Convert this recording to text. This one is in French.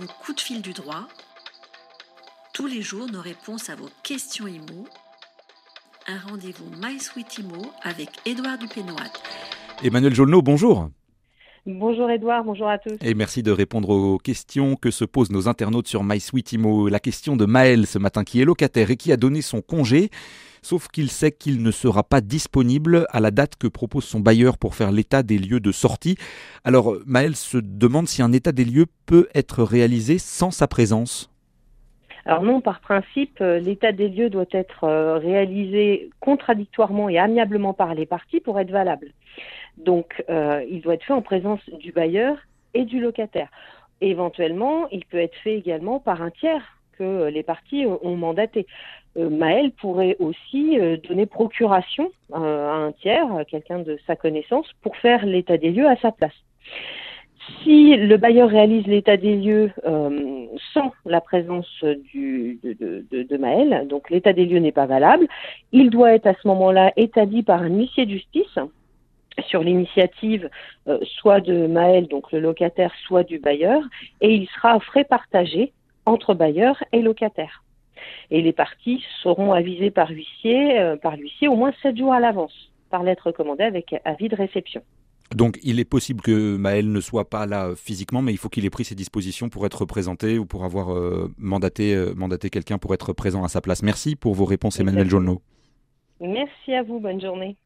le coup de fil du droit. Tous les jours, nos réponses à vos questions IMO. Un rendez-vous My Sweet IMO avec Édouard Dupénoat. Emmanuel Jolneau, bonjour. Bonjour Edouard, bonjour à tous. Et merci de répondre aux questions que se posent nos internautes sur MySweetImo. La question de Maël ce matin qui est locataire et qui a donné son congé, sauf qu'il sait qu'il ne sera pas disponible à la date que propose son bailleur pour faire l'état des lieux de sortie. Alors Maël se demande si un état des lieux peut être réalisé sans sa présence. Alors non, par principe, euh, l'état des lieux doit être euh, réalisé contradictoirement et amiablement par les parties pour être valable. Donc, euh, il doit être fait en présence du bailleur et du locataire. éventuellement, il peut être fait également par un tiers que les parties ont mandaté. Maël pourrait aussi donner procuration à un tiers, à quelqu'un de sa connaissance, pour faire l'état des lieux à sa place. Si le bailleur réalise l'état des lieux euh, sans la présence de, de, Maël, donc l'état des lieux n'est pas valable, il doit être à ce moment-là établi par un huissier de justice sur l'initiative euh, soit de Maël, donc le locataire, soit du bailleur, et il sera à frais partagés entre bailleur et locataire. Et les parties seront avisées par huissier, euh, par l'huissier au moins sept jours à l'avance, par lettre recommandée avec avis de réception. Donc il est possible que Maël ne soit pas là physiquement, mais il faut qu'il ait pris ses dispositions pour être représenté ou pour avoir euh, mandaté, euh, mandaté quelqu'un pour être présent à sa place. Merci pour vos réponses, Emmanuel Jolneau. Merci à vous, bonne journée.